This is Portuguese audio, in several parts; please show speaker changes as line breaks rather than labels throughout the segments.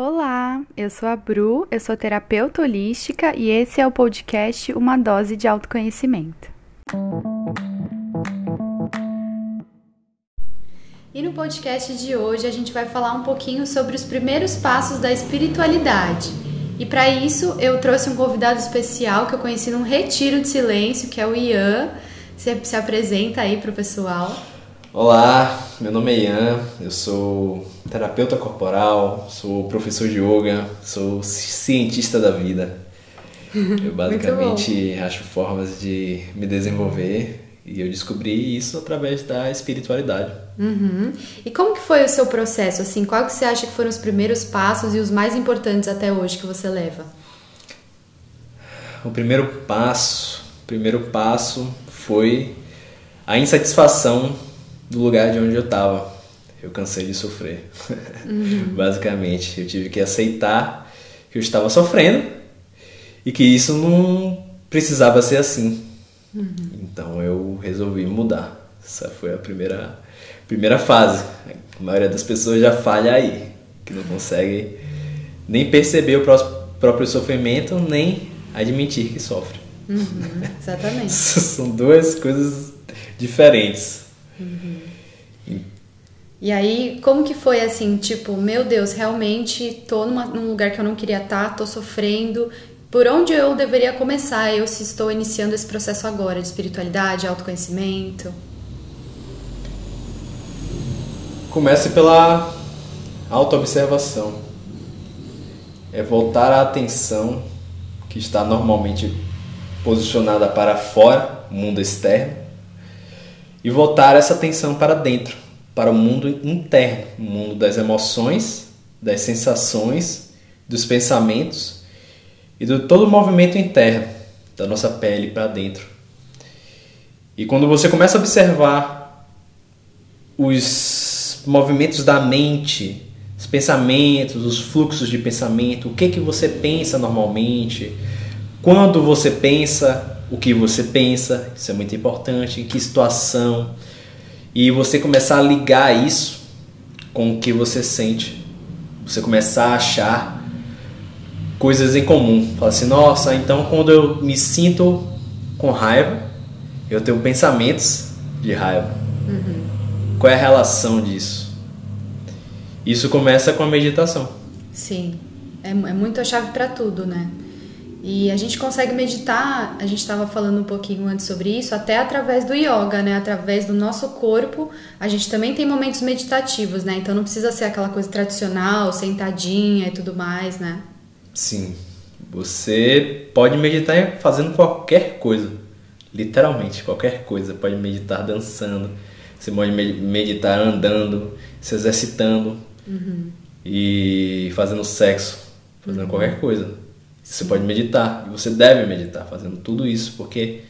Olá, eu sou a Bru, eu sou terapeuta holística e esse é o podcast Uma Dose de Autoconhecimento. E no podcast de hoje a gente vai falar um pouquinho sobre os primeiros passos da espiritualidade. E para isso eu trouxe um convidado especial que eu conheci num retiro de silêncio, que é o Ian. Você se apresenta aí para o pessoal.
Olá, meu nome é Ian, eu sou terapeuta corporal, sou professor de yoga, sou cientista da vida. Eu basicamente acho formas de me desenvolver e eu descobri isso através da espiritualidade.
Uhum. E como que foi o seu processo? Assim, qual que você acha que foram os primeiros passos e os mais importantes até hoje que você leva?
O primeiro passo, o primeiro passo foi a insatisfação do lugar de onde eu estava. Eu cansei de sofrer. Uhum. Basicamente, eu tive que aceitar que eu estava sofrendo e que isso não precisava ser assim. Uhum. Então eu resolvi mudar. Essa foi a primeira primeira fase. A maioria das pessoas já falha aí, que não consegue nem perceber o próprio sofrimento, nem admitir que sofre.
Uhum, exatamente.
São duas coisas diferentes.
Uhum. E aí, como que foi assim, tipo, meu Deus, realmente tô numa, num lugar que eu não queria estar, tá, tô sofrendo. Por onde eu deveria começar, eu se estou iniciando esse processo agora de espiritualidade, autoconhecimento?
Comece pela autoobservação. É voltar a atenção que está normalmente posicionada para fora, mundo externo, e voltar essa atenção para dentro, para o mundo interno, o mundo das emoções, das sensações, dos pensamentos e do todo o movimento interno da nossa pele para dentro. E quando você começa a observar os movimentos da mente, os pensamentos, os fluxos de pensamento, o que que você pensa normalmente, quando você pensa, o que você pensa, isso é muito importante, em que situação, e você começar a ligar isso com o que você sente. Você começar a achar coisas em comum. Fala assim, nossa, então quando eu me sinto com raiva, eu tenho pensamentos de raiva. Uhum. Qual é a relação disso? Isso começa com a meditação.
Sim, é, é muito a chave para tudo, né? E a gente consegue meditar, a gente estava falando um pouquinho antes sobre isso, até através do yoga, né? Através do nosso corpo, a gente também tem momentos meditativos, né? Então não precisa ser aquela coisa tradicional, sentadinha e tudo mais, né?
Sim. Você pode meditar fazendo qualquer coisa. Literalmente, qualquer coisa. Pode meditar dançando, você pode meditar andando, se exercitando uhum. e fazendo sexo, fazendo uhum. qualquer coisa você pode meditar, e você deve meditar fazendo tudo isso, porque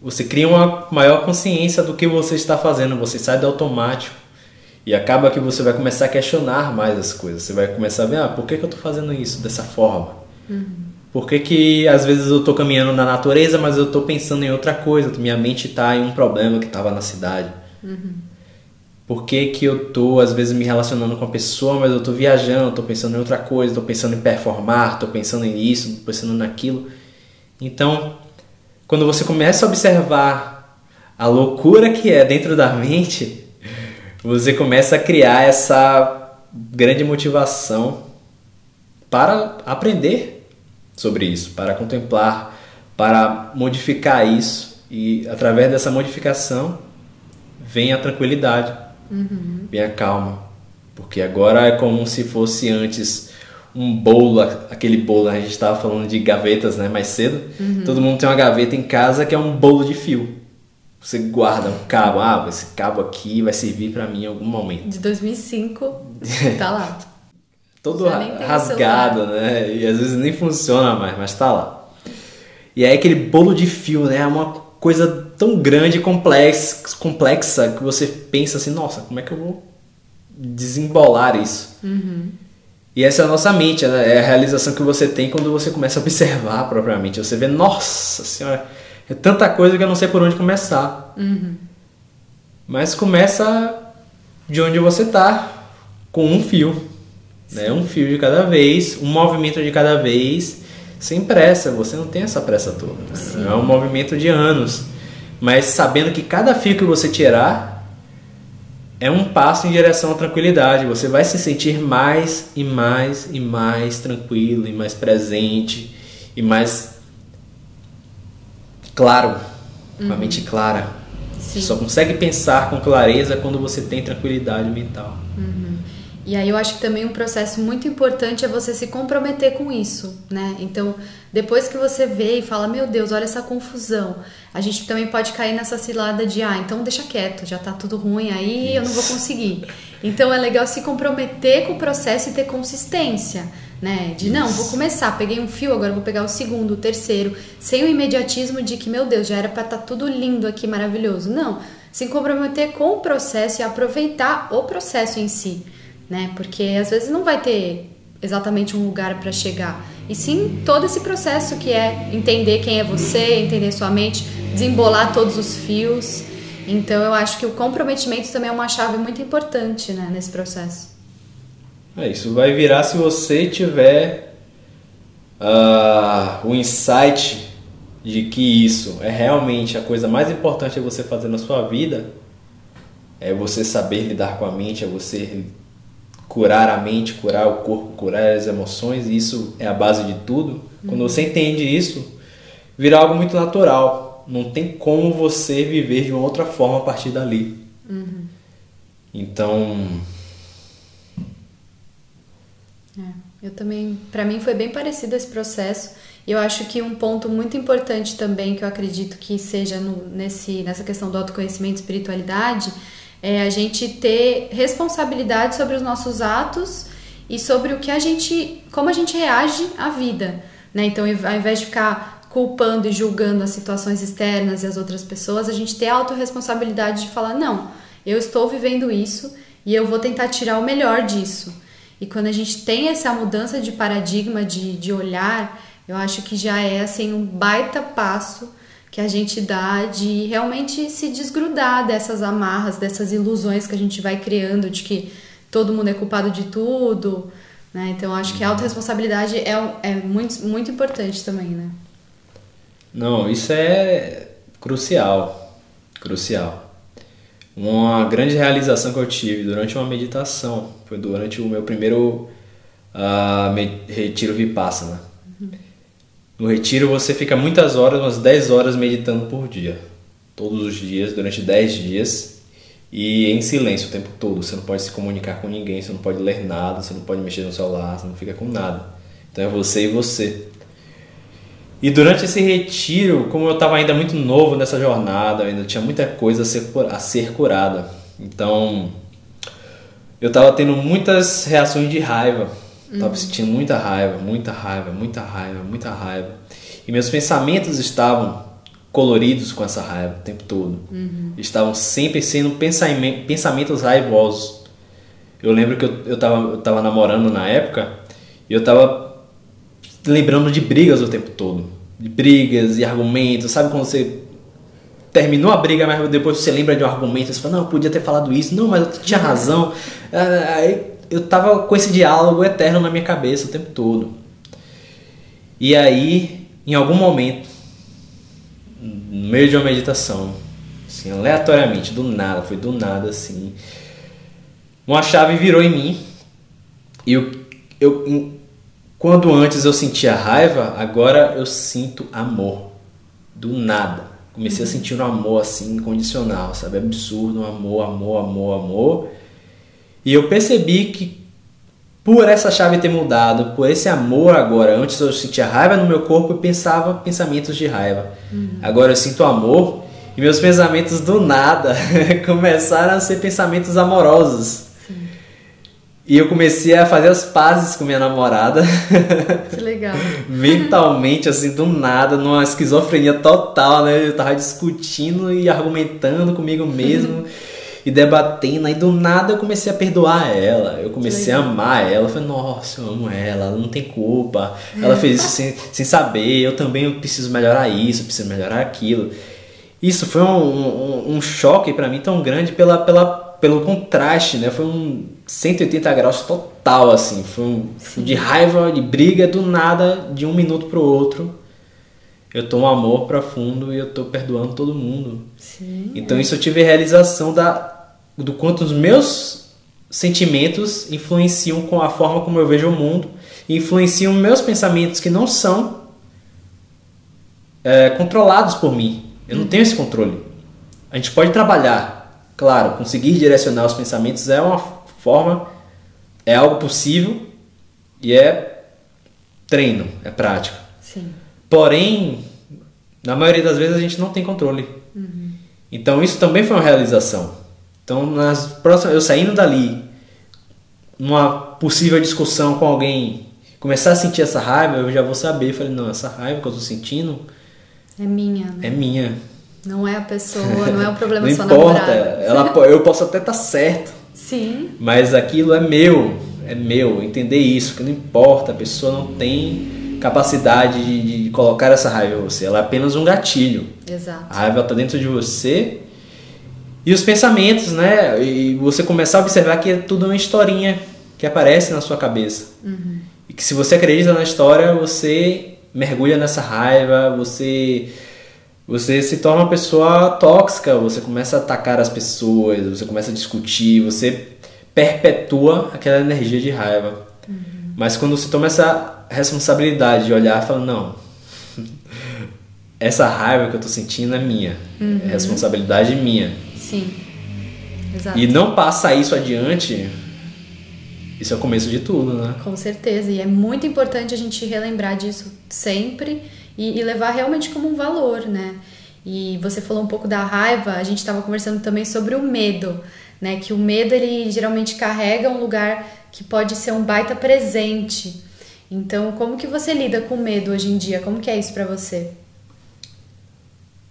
você cria uma maior consciência do que você está fazendo, você sai do automático e acaba que você vai começar a questionar mais as coisas. Você vai começar a ver, ah, por que, que eu estou fazendo isso dessa forma? Uhum. Por que, que às vezes eu estou caminhando na natureza, mas eu estou pensando em outra coisa? Minha mente está em um problema que estava na cidade. Uhum por que, que eu tô às vezes me relacionando com a pessoa, mas eu tô viajando, tô pensando em outra coisa, tô pensando em performar, tô pensando em isso, tô pensando naquilo. Então, quando você começa a observar a loucura que é dentro da mente, você começa a criar essa grande motivação para aprender sobre isso, para contemplar, para modificar isso e através dessa modificação vem a tranquilidade Uhum. Bem calma. Porque agora é como se fosse antes um bolo, aquele bolo, a gente estava falando de gavetas né, mais cedo. Uhum. Todo mundo tem uma gaveta em casa que é um bolo de fio. Você guarda um cabo, ah, esse cabo aqui vai servir para mim em algum momento.
De 2005, tá lá.
Todo rasgado, né? E às vezes nem funciona mais, mas tá lá. E aí aquele bolo de fio, né? É uma coisa tão grande e complexa, complexa que você pensa assim, nossa, como é que eu vou desembolar isso? Uhum. E essa é a nossa mente, né? é a realização que você tem quando você começa a observar propriamente. Você vê, nossa senhora, é tanta coisa que eu não sei por onde começar. Uhum. Mas começa de onde você está, com um fio. né? Um fio de cada vez, um movimento de cada vez, sem pressa. Você não tem essa pressa toda. Sim. É um movimento de anos. Mas sabendo que cada fio que você tirar é um passo em direção à tranquilidade. Você vai se sentir mais e mais e mais tranquilo e mais presente e mais claro, com a uhum. mente clara. Sim. Você só consegue pensar com clareza quando você tem tranquilidade mental.
Uhum. E aí eu acho que também um processo muito importante é você se comprometer com isso, né? Então, depois que você vê e fala, meu Deus, olha essa confusão, a gente também pode cair nessa cilada de, ah, então deixa quieto, já tá tudo ruim aí, isso. eu não vou conseguir. Então é legal se comprometer com o processo e ter consistência, né? De não, vou começar, peguei um fio, agora vou pegar o segundo, o terceiro, sem o imediatismo de que, meu Deus, já era para estar tá tudo lindo aqui, maravilhoso. Não, se comprometer com o processo e aproveitar o processo em si né? Porque às vezes não vai ter exatamente um lugar para chegar, e sim todo esse processo que é entender quem é você, entender sua mente, desembolar todos os fios. Então eu acho que o comprometimento também é uma chave muito importante, né, nesse processo.
É, isso vai virar se você tiver uh, o insight de que isso é realmente a coisa mais importante a você fazer na sua vida, é você saber lidar com a mente, é você curar a mente, curar o corpo, curar as emoções, e isso é a base de tudo. Quando você entende isso, vira algo muito natural. Não tem como você viver de uma outra forma a partir dali. Uhum. Então.
É, eu também, para mim foi bem parecido esse processo. E eu acho que um ponto muito importante também que eu acredito que seja no, nesse, nessa questão do autoconhecimento e espiritualidade é a gente ter responsabilidade sobre os nossos atos e sobre o que a gente, como a gente reage à vida, né? Então, ao invés de ficar culpando e julgando as situações externas e as outras pessoas, a gente ter a autorresponsabilidade de falar, não, eu estou vivendo isso e eu vou tentar tirar o melhor disso. E quando a gente tem essa mudança de paradigma, de, de olhar, eu acho que já é assim um baita passo que a gente dá de realmente se desgrudar dessas amarras, dessas ilusões que a gente vai criando de que todo mundo é culpado de tudo, né? Então acho que a autorresponsabilidade é, é muito, muito importante também, né?
Não, isso é crucial, crucial. Uma grande realização que eu tive durante uma meditação foi durante o meu primeiro uh, retiro Vipassana. No retiro você fica muitas horas, umas 10 horas meditando por dia. Todos os dias, durante 10 dias. E em silêncio o tempo todo. Você não pode se comunicar com ninguém, você não pode ler nada, você não pode mexer no celular, você não fica com nada. Então é você e você. E durante esse retiro, como eu estava ainda muito novo nessa jornada, ainda tinha muita coisa a ser, a ser curada. Então eu estava tendo muitas reações de raiva Uhum. sentindo muita raiva, muita raiva, muita raiva, muita raiva. E meus pensamentos estavam coloridos com essa raiva o tempo todo. Uhum. Estavam sempre sendo pensamentos raivosos. Eu lembro que eu, eu, tava, eu tava namorando na época e eu tava lembrando de brigas o tempo todo. De brigas e argumentos. Sabe quando você terminou a briga, mas depois você lembra de um argumento, você fala, não, eu podia ter falado isso, não, mas eu tinha razão. Aí eu tava com esse diálogo eterno na minha cabeça o tempo todo. E aí, em algum momento, no meio de uma meditação, assim, aleatoriamente, do nada, foi do nada assim, uma chave virou em mim e eu, eu quando antes eu sentia raiva, agora eu sinto amor. Do nada. Comecei uhum. a sentir um amor assim incondicional, sabe? Absurdo, um amor, amor, amor, amor. E eu percebi que por essa chave ter mudado, por esse amor agora, antes eu sentia raiva no meu corpo e pensava pensamentos de raiva. Uhum. Agora eu sinto amor e meus pensamentos do nada começaram a ser pensamentos amorosos. Sim. E eu comecei a fazer as pazes com minha namorada.
Que legal.
Mentalmente, assim, do nada, numa esquizofrenia total, né? Eu tava discutindo e argumentando comigo mesmo. e debatendo. Aí do nada eu comecei a perdoar ela, eu comecei a amar ela. Eu falei, nossa, eu amo ela, ela não tem culpa. Ela fez isso sem, sem saber, eu também preciso melhorar isso, preciso melhorar aquilo. Isso foi um, um, um choque para mim tão grande pela, pela pelo contraste, né? Foi um 180 graus total, assim. Foi um de raiva, de briga, do nada, de um minuto pro outro. Eu tô um amor profundo e eu tô perdoando todo mundo.
Sim.
Então isso eu tive realização da, do quanto os meus sentimentos influenciam com a forma como eu vejo o mundo, influenciam meus pensamentos que não são é, controlados por mim. Eu não tenho esse controle. A gente pode trabalhar, claro, conseguir direcionar os pensamentos é uma forma, é algo possível e é treino, é prática.
Sim.
Porém, na maioria das vezes a gente não tem controle. Então isso também foi uma realização. Então nas próximas, eu saindo dali, numa possível discussão com alguém, começar a sentir essa raiva, eu já vou saber, falei, não, essa raiva que eu tô sentindo
É minha, né?
é minha.
Não é a pessoa, não é o problema
Não
só
importa,
namorada.
ela, eu posso até estar certo,
Sim,
mas aquilo é meu, é meu. Entender isso, que não importa, a pessoa não tem capacidade de, de colocar essa raiva em você, ela é apenas um gatilho.
exato.
A raiva está dentro de você. E os pensamentos, né? E você começar a observar que é tudo uma historinha que aparece na sua cabeça. E que se você acredita na história, você mergulha nessa raiva, você você se torna uma pessoa tóxica, você começa a atacar as pessoas, você começa a discutir, você perpetua aquela energia de raiva. Mas quando você toma essa responsabilidade de olhar e falar, não, essa raiva que eu tô sentindo é minha, é responsabilidade minha.
Sim. Exato.
E não passar isso adiante, isso é o começo de tudo, né?
Com certeza. E é muito importante a gente relembrar disso sempre e, e levar realmente como um valor, né? E você falou um pouco da raiva, a gente estava conversando também sobre o medo, né? Que o medo ele geralmente carrega um lugar que pode ser um baita presente. Então, como que você lida com medo hoje em dia? Como que é isso pra você?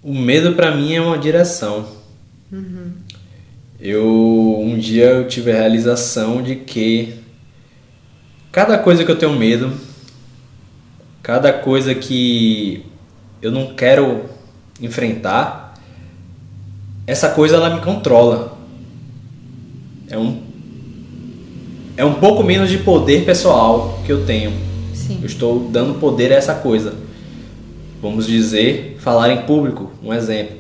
O medo pra mim é uma direção. Eu um dia eu tive a realização de que cada coisa que eu tenho medo, cada coisa que eu não quero enfrentar, essa coisa ela me controla. É um é um pouco menos de poder pessoal que eu tenho.
Sim.
Eu estou dando poder a essa coisa. Vamos dizer, falar em público, um exemplo.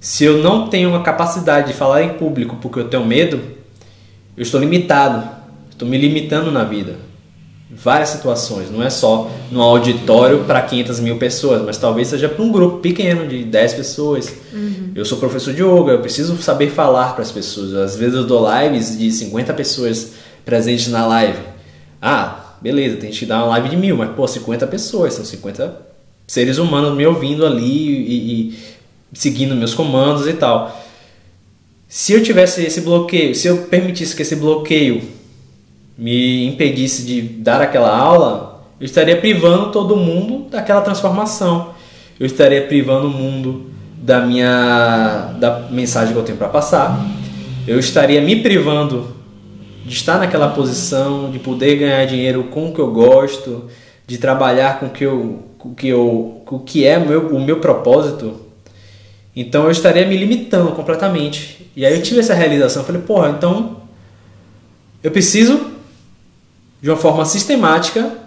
Se eu não tenho uma capacidade de falar em público porque eu tenho medo, eu estou limitado. Estou me limitando na vida. Várias situações, não é só no auditório para 500 mil pessoas, mas talvez seja para um grupo pequeno de 10 pessoas. Eu sou professor de yoga, eu preciso saber falar para as pessoas. Às vezes eu dou lives de 50 pessoas presentes na live. Ah, beleza, tem que dar uma live de mil, mas pô, 50 pessoas, são 50 seres humanos me ouvindo ali e, e seguindo meus comandos e tal. Se eu tivesse esse bloqueio, se eu permitisse que esse bloqueio me impedisse de dar aquela aula, eu estaria privando todo mundo daquela transformação. Eu estaria privando o mundo da minha da mensagem que eu tenho para passar. Eu estaria me privando de estar naquela posição, de poder ganhar dinheiro com o que eu gosto, de trabalhar com o que eu, com que eu, com que é o meu, o meu propósito. Então eu estaria me limitando completamente. E aí eu tive essa realização, falei, porra, então eu preciso de uma forma sistemática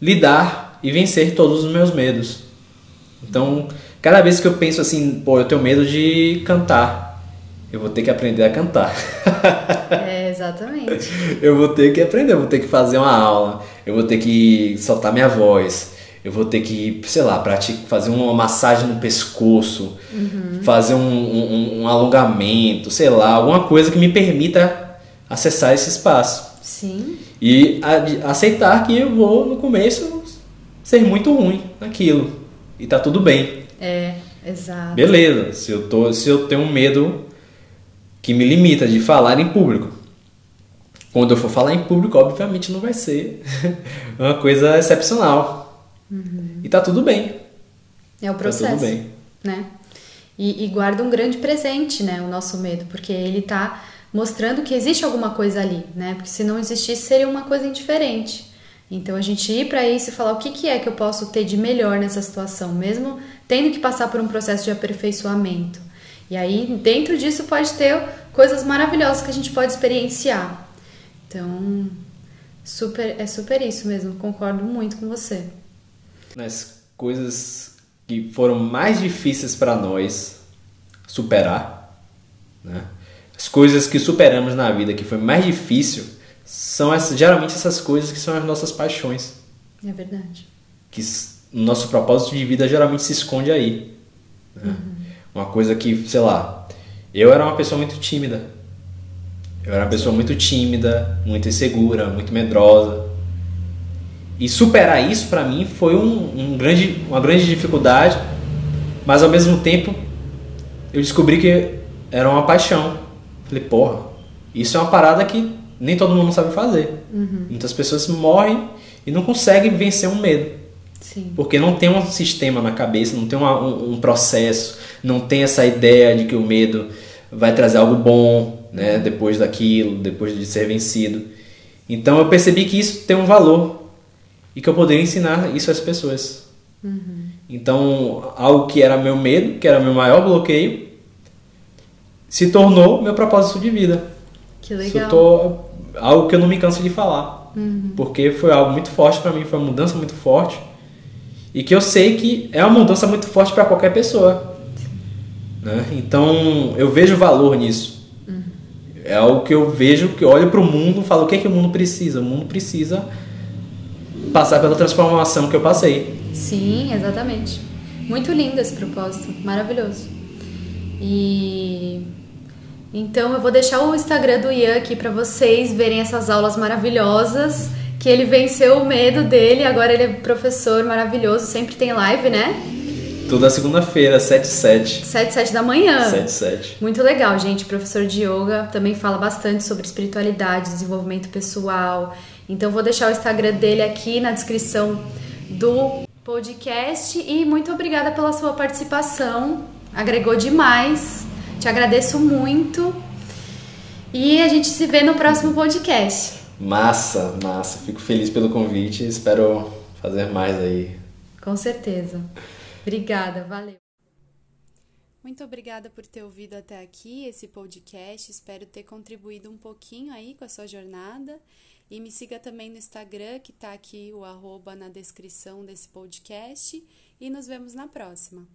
lidar e vencer todos os meus medos. Então, cada vez que eu penso assim, pô, eu tenho medo de cantar, eu vou ter que aprender a cantar.
É, exatamente.
eu vou ter que aprender, eu vou ter que fazer uma aula, eu vou ter que soltar minha voz, eu vou ter que, sei lá, praticar, fazer uma massagem no pescoço, fazer um, um- um alongamento, sei lá, alguma coisa que me permita acessar esse espaço.
Sim.
E a- aceitar que eu vou, no começo, ser muito ruim naquilo. E tá tudo bem.
É, exato.
Beleza, se eu, tô, se eu tenho um medo que me limita de falar em público. Quando eu for falar em público, obviamente não vai ser uma coisa excepcional. E tá tudo bem.
É o
Tá
processo.
tudo bem.
né? E, e guarda um grande presente, né? O nosso medo, porque ele tá mostrando que existe alguma coisa ali, né? Porque se não existisse seria uma coisa indiferente. Então a gente ir para isso e falar o que, que é que eu posso ter de melhor nessa situação, mesmo tendo que passar por um processo de aperfeiçoamento. E aí dentro disso pode ter coisas maravilhosas que a gente pode experienciar. Então, super, é super isso mesmo, concordo muito com você.
Nas coisas que foram mais difíceis para nós superar, né? As coisas que superamos na vida que foi mais difícil são essas, geralmente essas coisas que são as nossas paixões.
É verdade.
Que o nosso propósito de vida geralmente se esconde aí. Né? Uhum. Uma coisa que, sei lá, eu era uma pessoa muito tímida. Eu era uma pessoa muito tímida, muito insegura, muito medrosa. E superar isso para mim foi um, um, grande, uma grande dificuldade, mas ao mesmo tempo eu descobri que era uma paixão. Falei, porra, isso é uma parada que nem todo mundo sabe fazer. Uhum. Muitas pessoas morrem e não conseguem vencer um medo.
Sim.
Porque não tem um sistema na cabeça, não tem uma, um, um, processo, não tem essa ideia de que o medo vai trazer algo bom né, depois daquilo, depois de ser vencido. Então eu percebi que isso tem um valor e que eu poderia ensinar isso às pessoas. Uhum. Então, algo que era meu medo, que era meu maior bloqueio, se tornou meu propósito de vida.
Que legal.
Tô, algo que eu não me canso de falar.
Uhum.
Porque foi algo muito forte para mim, foi uma mudança muito forte. E que eu sei que é uma mudança muito forte para qualquer pessoa. Né? Então eu vejo valor nisso. É algo que eu vejo, que olho para o mundo e falo: o que é que o mundo precisa? O mundo precisa passar pela transformação que eu passei.
Sim, exatamente. Muito lindo esse propósito, maravilhoso. E então eu vou deixar o Instagram do Ian aqui para vocês verem essas aulas maravilhosas, que ele venceu o medo dele, agora ele é professor maravilhoso, sempre tem live, né?
Toda segunda-feira, 7 7.
7 7 da manhã.
7 7.
Muito legal, gente. Professor de yoga também fala bastante sobre espiritualidade, desenvolvimento pessoal. Então vou deixar o Instagram dele aqui na descrição do podcast e muito obrigada pela sua participação. Agregou demais. Te agradeço muito. E a gente se vê no próximo podcast.
Massa, massa. Fico feliz pelo convite. Espero fazer mais aí.
Com certeza. Obrigada, valeu. Muito obrigada por ter ouvido até aqui esse podcast. Espero ter contribuído um pouquinho aí com a sua jornada. E me siga também no Instagram, que está aqui o arroba na descrição desse podcast. E nos vemos na próxima.